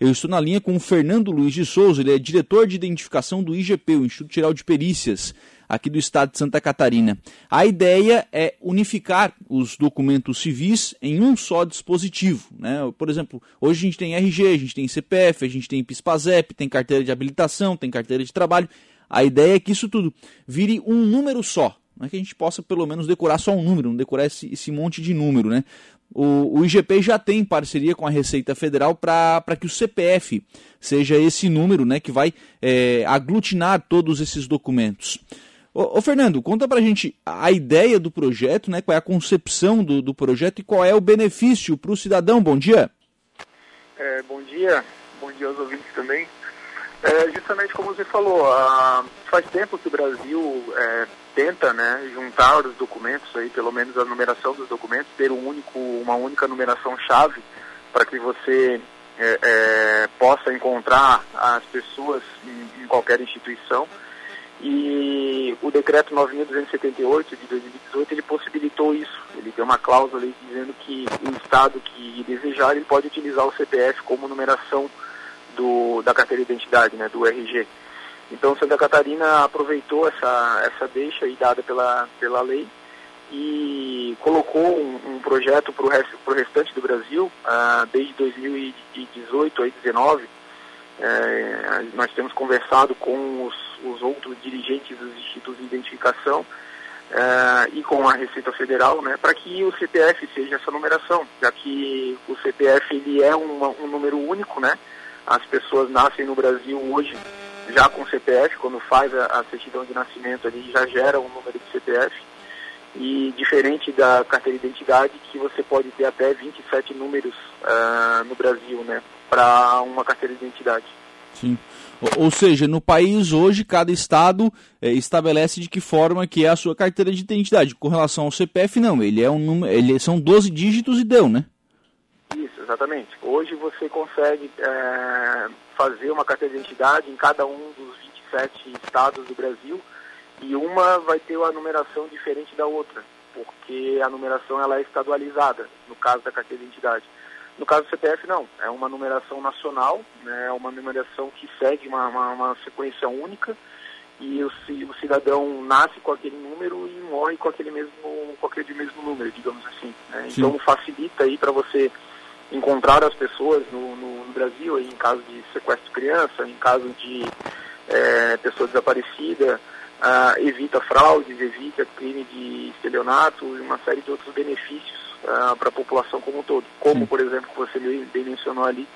Eu estou na linha com o Fernando Luiz de Souza, ele é diretor de identificação do IGP, o Instituto Geral de Perícias, aqui do estado de Santa Catarina. A ideia é unificar os documentos civis em um só dispositivo. Né? Por exemplo, hoje a gente tem RG, a gente tem CPF, a gente tem PISPAZEP, tem carteira de habilitação, tem carteira de trabalho. A ideia é que isso tudo vire um número só. Não é que a gente possa pelo menos decorar só um número, não decorar esse, esse monte de número, né? O, o, IGP já tem parceria com a Receita Federal para que o CPF seja esse número né, que vai é, aglutinar todos esses documentos. Ô, Fernando, conta pra gente a ideia do projeto, né, qual é a concepção do, do projeto e qual é o benefício para o cidadão. Bom dia. É, bom dia, bom dia aos ouvintes também. É, justamente como você falou, a, faz tempo que o Brasil é, tenta né, juntar os documentos, aí, pelo menos a numeração dos documentos, ter um único, uma única numeração-chave para que você é, é, possa encontrar as pessoas em, em, qualquer instituição. E o decreto 9.278 de 2018 ele possibilitou isso. Ele tem uma cláusula dizendo que o Estado que desejar ele pode utilizar o CPF como numeração do, da carteira de identidade, né, do RG. Então Santa Catarina aproveitou essa, essa deixa aí dada pela, pela lei e colocou um, um projeto para o rest, restante do Brasil, uh, desde 2018 a 2019. É, nós temos conversado com os, os, outros dirigentes dos institutos de identificação é, e com a Receita Federal, né, para que o CPF seja essa numeração, já que o CPF ele é um, um número único, né? As pessoas nascem no Brasil hoje já com CPF, quando faz a, a certidão de nascimento ali já gera um número de CPF e diferente da carteira de identidade que você pode ter até 27 números uh, no Brasil, né, para uma carteira de identidade. Sim. Ou seja, no país hoje cada estado é, estabelece de que forma que é a sua carteira de identidade. Com relação ao CPF não, ele é um número, ele são 12 dígitos e deu, né? Exatamente. Hoje você consegue é, fazer uma carteira de identidade em cada um dos 27 estados do Brasil e uma vai ter uma numeração diferente da outra, porque a numeração ela é estadualizada, no caso da carteira de identidade. No caso do CPF, não. É uma numeração nacional, né, é uma numeração que segue uma, uma, uma sequência única e o, o, cidadão nasce com aquele número e morre com aquele mesmo, com aquele mesmo número, digamos assim. Né? Então facilita aí para você encontrar as pessoas no, no, no Brasil, em caso de sequestro de criança, em caso de é, pessoa desaparecida, ah, evita fraudes, evita crime de estelionato e uma série de outros benefícios ah, para a população como um todo. Como, por exemplo, que você bem mencionou ali,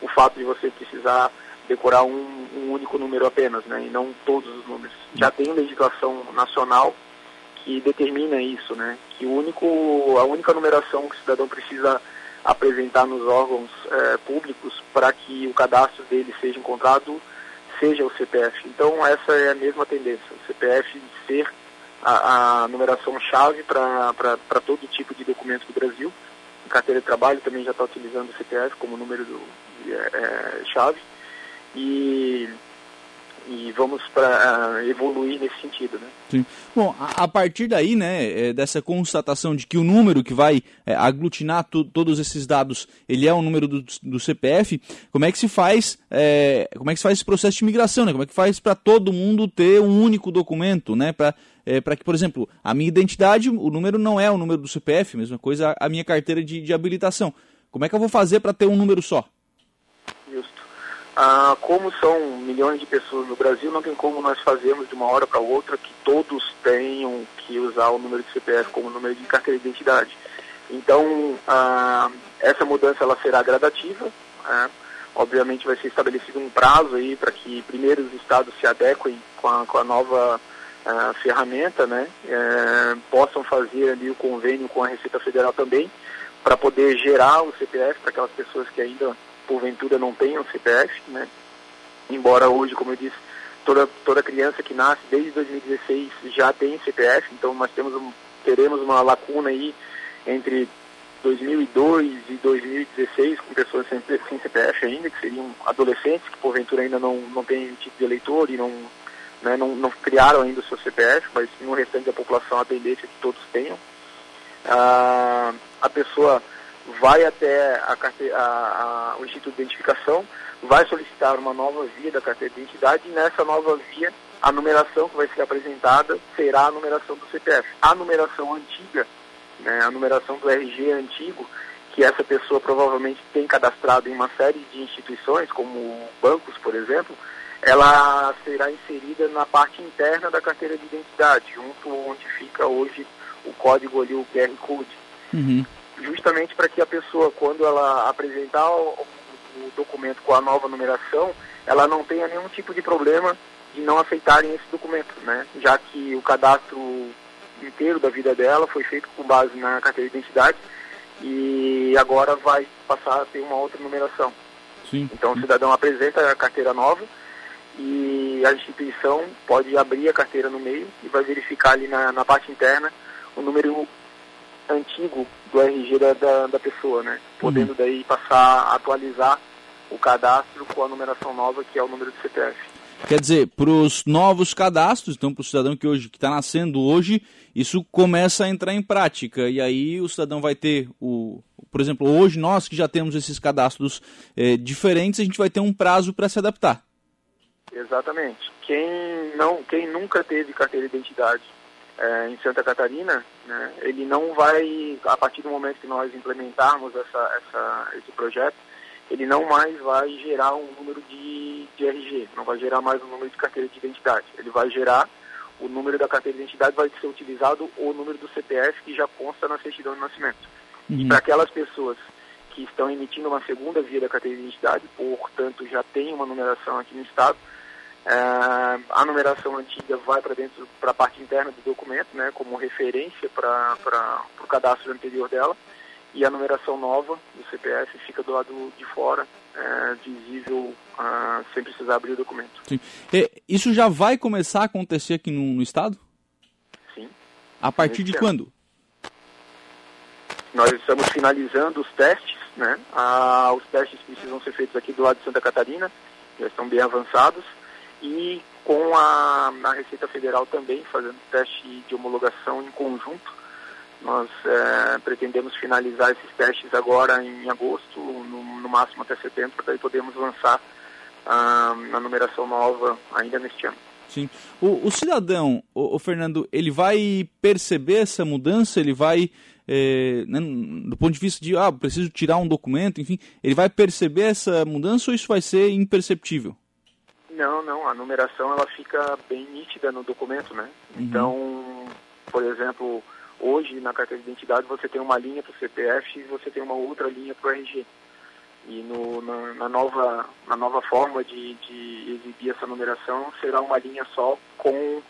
o fato de você precisar decorar um, um único número apenas, né, e não todos os números. Já tem legislação nacional que determina isso, né, que o único, a única numeração que o cidadão precisa apresentar nos órgãos é, públicos para que o cadastro dele seja encontrado seja o CPF. Então essa é a mesma tendência, o CPF ser a, a numeração-chave para todo tipo de documento do Brasil. A carteira de trabalho também já está utilizando o CPF como número do, é, é, chave. E e vamos para uh, evoluir nesse sentido, né? Sim. Bom, a, a, partir daí, né, é, dessa constatação de que o número que vai é, aglutinar tu, todos esses dados, ele é o número do, do CPF, como é que se faz, é, como é que se faz esse processo de migração, né? Como é que faz para todo mundo ter um único documento, né? Para é, para que, por exemplo, a minha identidade, o número não é o número do CPF, mesma coisa a minha carteira de, de habilitação. Como é que eu vou fazer para ter um número só? Ah, como são milhões de pessoas no Brasil, não tem como nós fazermos de uma hora para outra que todos tenham que usar o número de CPF como número de carteira de identidade. Então, ah, essa mudança ela será gradativa. Né? Obviamente vai ser estabelecido um prazo aí para que primeiro os estados se adequem com a, com a nova ah, ferramenta, né? É, possam fazer ali o convênio com a Receita Federal também, para poder gerar o CPF para aquelas pessoas que ainda porventura não tenham CPF, né? Embora hoje, como eu disse, toda, toda criança que nasce desde 2016 já tem CPF, então nós temos um, teremos uma lacuna aí entre 2002 e 2016 com pessoas sem, sem CPF ainda, que seriam adolescentes que porventura ainda não, não têm tipo de eleitor e não, né, não, não criaram ainda o seu CPF, mas no restante da população a tendência é que todos tenham. Ah, a pessoa vai até a, a, a, o Instituto de Identificação, vai solicitar uma nova via da carteira de identidade e nessa nova via a numeração que vai ser apresentada será a numeração do CPF. A numeração antiga, né, a numeração do RG antigo, que essa pessoa provavelmente tem cadastrado em uma série de instituições, como bancos, por exemplo, ela será inserida na parte interna da carteira de identidade, junto onde fica hoje o código ali, o QR Code. Uhum. Justamente para que a pessoa, quando ela apresentar o, o documento com a nova numeração, ela não tenha nenhum tipo de problema de não aceitarem esse documento, né? Já que o cadastro inteiro da vida dela foi feito com base na carteira de identidade e agora vai passar a ter uma outra numeração. Sim. Então o cidadão apresenta a carteira nova e a instituição pode abrir a carteira no meio e vai verificar ali na, na parte interna o número antigo do RG da, da, da pessoa, né? Podendo uhum. daí passar a atualizar o cadastro com a numeração nova, que é o número do CPF. Quer dizer, para os novos cadastros, então para o cidadão que hoje que está nascendo hoje, isso começa a entrar em prática. E aí o cidadão vai ter o. Por exemplo, hoje nós que já temos esses cadastros é, diferentes, a gente vai ter um prazo para se adaptar. Exatamente. Quem, não, quem nunca teve carteira de identidade é, em Santa Catarina, né, ele não vai, a partir do momento que nós implementarmos essa, essa, esse projeto, ele não mais vai gerar um número de, de RG, não vai gerar mais um número de carteira de identidade. Ele vai gerar o número da carteira de identidade, vai ser utilizado o número do CPF que já consta na certidão de nascimento. Uhum. E para aquelas pessoas que estão emitindo uma segunda via da carteira de identidade, portanto já tem uma numeração aqui no Estado, é, a numeração antiga vai para dentro, para a parte interna do documento, né, como referência para o cadastro anterior dela, e a numeração nova do CPF fica do lado de fora, é, visível ah, sem precisar abrir o documento. Sim. E, isso já vai começar a acontecer aqui no, no estado? Sim. A partir de quando? Nós estamos finalizando os testes, né? Ah, os testes precisam ser feitos aqui do lado de Santa Catarina, já estão bem avançados e com a, a Receita Federal também fazendo teste de homologação em conjunto. Nós é, pretendemos finalizar esses testes agora em agosto, no, no máximo até setembro, para daí podermos lançar a, a, numeração nova ainda neste ano. Sim. O, o cidadão, o, o, Fernando, ele vai perceber essa mudança, ele vai, é, né, do ponto de vista de, ah, preciso tirar um documento, enfim, ele vai perceber essa mudança ou isso vai ser imperceptível? Não, não, a numeração ela fica bem nítida no documento, né? Uhum. Então, por exemplo, hoje na carteira de identidade você tem uma linha para o CPF e você tem uma outra linha para o RG. E no, na, na, nova, na nova forma de, de exibir essa numeração será uma linha só com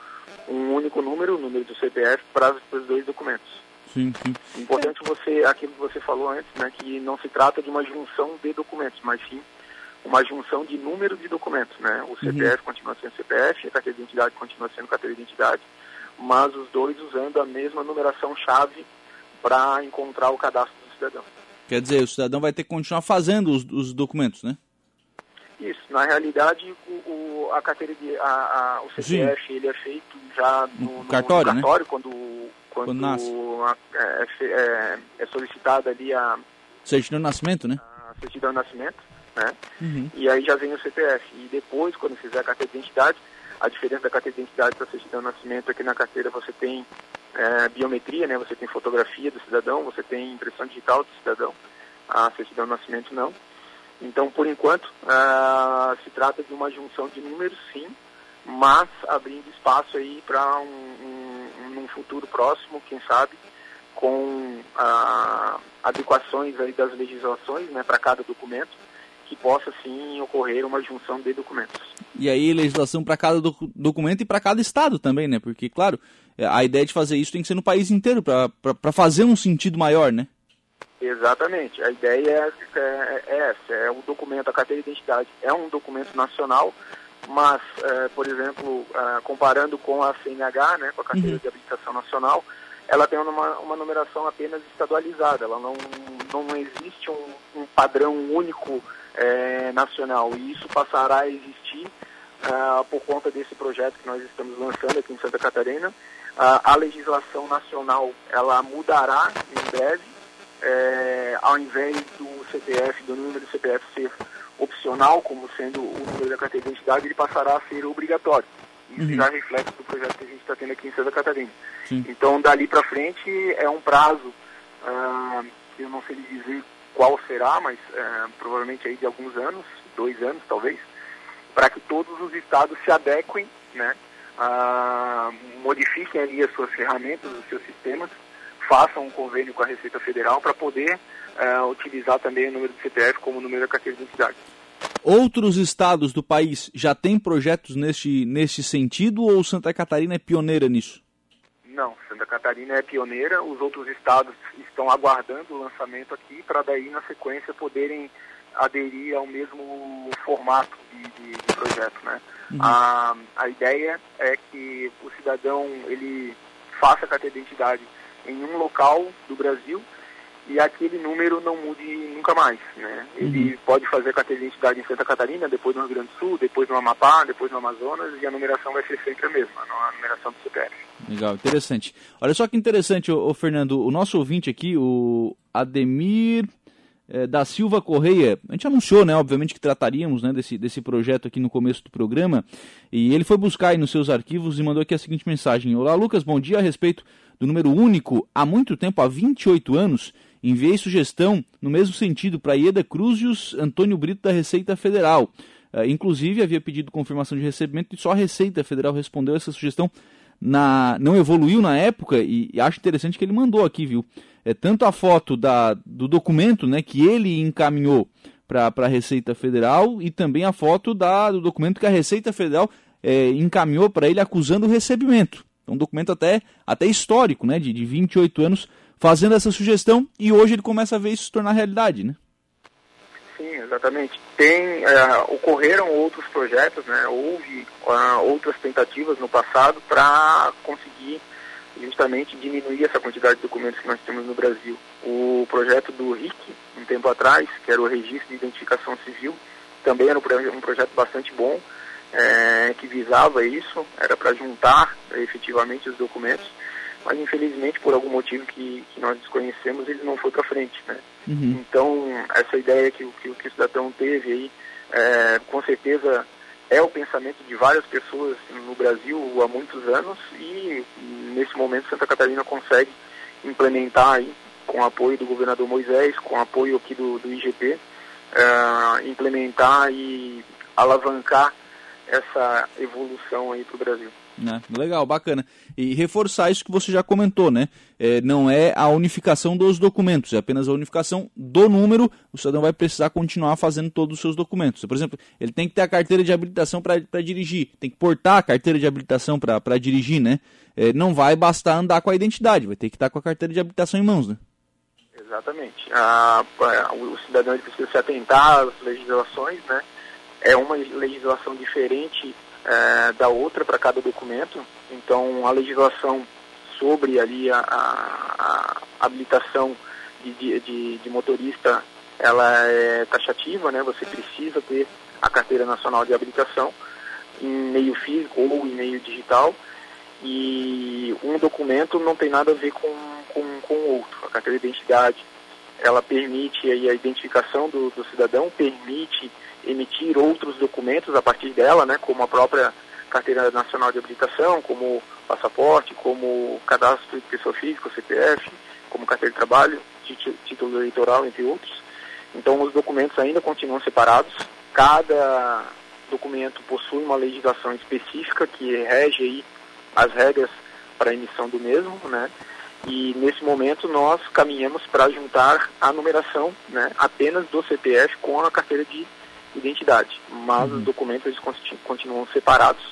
um único número, o número do CPF, para os dois documentos. Sim, sim. Importante você, aquilo que você falou antes, né, que não se trata de uma junção de documentos, mas sim uma junção de número de documentos, né? O CPF uhum. continua sendo CPF, a carteira de identidade continua sendo carteira de identidade, mas os dois usando a mesma numeração-chave para encontrar o cadastro do cidadão. Quer dizer, o cidadão vai ter que continuar fazendo os, os documentos, né? Isso. Na realidade, o, o a carteira de a, a, o CPF Sim. ele é feito já no, no cartório, no cartório né? quando quando, quando é, é, é solicitada ali a certidão de nascimento, né? A certidão de nascimento né? Uhum. E aí já vem o CPF. E depois, quando fizer a carteira de identidade, a diferença da carteira de identidade para a certidão de nascimento é que na carteira você tem é, biometria, né? Você tem fotografia do cidadão, você tem impressão digital do cidadão. A certidão de nascimento não. Então, por enquanto, uh, se trata de uma junção de números, sim, mas abrindo espaço aí para um, um, um, futuro próximo, quem sabe, com uh, adequações aí das legislações né, para cada documento, que possa sim ocorrer uma junção de documentos. E aí legislação para cada doc documento e para cada estado também, né? Porque, claro, é, a ideia de fazer isso tem que ser no país inteiro para fazer um sentido maior, né? Exatamente. A ideia é, é, é, essa, é o documento, a carteira de identidade é um documento nacional, mas, é, por exemplo, é, comparando com a CNH, né, com a carteira uhum. de habilitação nacional, ela tem uma, uma numeração apenas estadualizada, ela não, não existe um, um padrão único é, nacional. E isso passará a existir uh, por conta desse projeto que nós estamos lançando aqui em Santa Catarina. Uh, a legislação nacional ela mudará em breve, é, ao invés do CPF, do número do CPF ser opcional, como sendo o número da carteira de identidade, ele passará a ser obrigatório. Isso uhum. já reflete do projeto que a gente está tendo aqui em Santa Catarina. Sim. Então, dali para frente, é um prazo, ah, eu não sei dizer qual será, mas ah, provavelmente aí de alguns anos, dois anos talvez, para que todos os estados se adequem, né, ah, modifiquem ali as suas ferramentas, os seus sistemas, façam um convênio com a Receita Federal para poder uh, utilizar também o número do CPF como número da carteira de identidade. Outros estados do país já têm projetos neste, neste sentido ou Santa Catarina é pioneira nisso? Não, Santa Catarina é pioneira, os outros estados estão aguardando o lançamento aqui para daí na sequência poderem aderir ao mesmo formato de, de, de projeto, né? Uhum. A, a ideia é que o cidadão ele faça a carteira de identidade em um local do Brasil e aquele número não mude nunca mais. Né? Ele uhum. pode fazer carteira de identidade em Santa Catarina, depois no Rio Grande do Sul, depois no Amapá, depois no Amazonas, e a numeração vai ser sempre a mesma, a numeração do CPF. Legal, interessante. Olha só que interessante, ô, ô Fernando, o nosso ouvinte aqui, o Ademir é, da Silva Correia, a gente anunciou, né, obviamente, que trataríamos né, desse, desse projeto aqui no começo do programa, e ele foi buscar aí nos seus arquivos e mandou aqui a seguinte mensagem. Olá, Lucas, bom dia a respeito do número único há muito tempo, há 28 anos, enviei sugestão no mesmo sentido para Ieda Cruzius Antônio Brito da Receita Federal. Uh, inclusive, havia pedido confirmação de recebimento e só a Receita Federal respondeu essa sugestão. Na, não evoluiu na época e, e acho interessante que ele mandou aqui, viu? É, tanto a foto da, do documento né, que ele encaminhou para a Receita Federal e também a foto da, do documento que a Receita Federal é, encaminhou para ele acusando o recebimento. É um documento até, até histórico, né, de, de 28 anos fazendo essa sugestão e hoje ele começa a ver isso se tornar realidade, né? Sim, exatamente. Tem, uh, ocorreram outros projetos, né? Houve uh, outras tentativas no passado para conseguir justamente diminuir essa quantidade de documentos que nós temos no Brasil. O projeto do RIC, um tempo atrás, que era o Registro de Identificação Civil, também era um projeto bastante bom, é, que visava isso, era para juntar efetivamente os documentos mas infelizmente por algum motivo que, que nós desconhecemos ele não foi para frente, né? Uhum. Então essa ideia que, que, que, o cidadão teve aí, é, com certeza é o pensamento de várias pessoas no Brasil há muitos anos e nesse momento Santa Catarina consegue implementar aí com o apoio do governador Moisés, com o apoio aqui do, do IGP, é, implementar e alavancar essa evolução aí para o Brasil. Né? Legal, bacana. E reforçar isso que você já comentou, né? É, não é a unificação dos documentos, é apenas a unificação do número. O cidadão vai precisar continuar fazendo todos os seus documentos. Por exemplo, ele tem que ter a carteira de habilitação para dirigir, tem que portar a carteira de habilitação para dirigir, né? É, não vai bastar andar com a identidade, vai ter que estar com a carteira de habilitação em mãos, né? Exatamente. A, a, o cidadão precisa se atentar às legislações, né? É uma legislação diferente é, da outra para cada documento. Então, a legislação sobre ali a, a, a habilitação de, de, de, motorista, ela é taxativa, né? Você precisa ter a carteira nacional de habilitação em meio físico ou em meio digital. E um documento não tem nada a ver com, com, com o outro. A carteira de identidade, ela permite aí, a identificação do, do cidadão, permite emitir outros documentos a partir dela, né, como a própria Carteira Nacional de Habilitação, como passaporte, como cadastro de pessoa física, CPF, como carteira de trabalho, título eleitoral, entre outros. Então, os documentos ainda continuam separados. Cada documento possui uma legislação específica que rege aí as regras para a emissão do mesmo, né? E nesse momento nós caminhamos para juntar a numeração, né, apenas do CPF com a carteira de identidade, mas uhum. os documentos eles continuam separados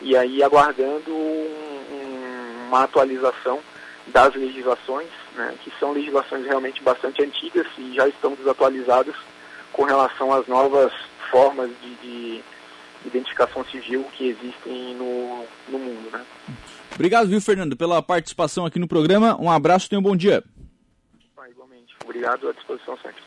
e aí aguardando um, uma atualização das legislações, né, que são legislações realmente bastante antigas e já estão desatualizadas com relação às novas formas de, de identificação civil que existem no, no mundo. Né. Obrigado, viu, Fernando, pela participação aqui no programa. Um abraço e um bom dia. Ah, igualmente. Obrigado, à disposição sempre.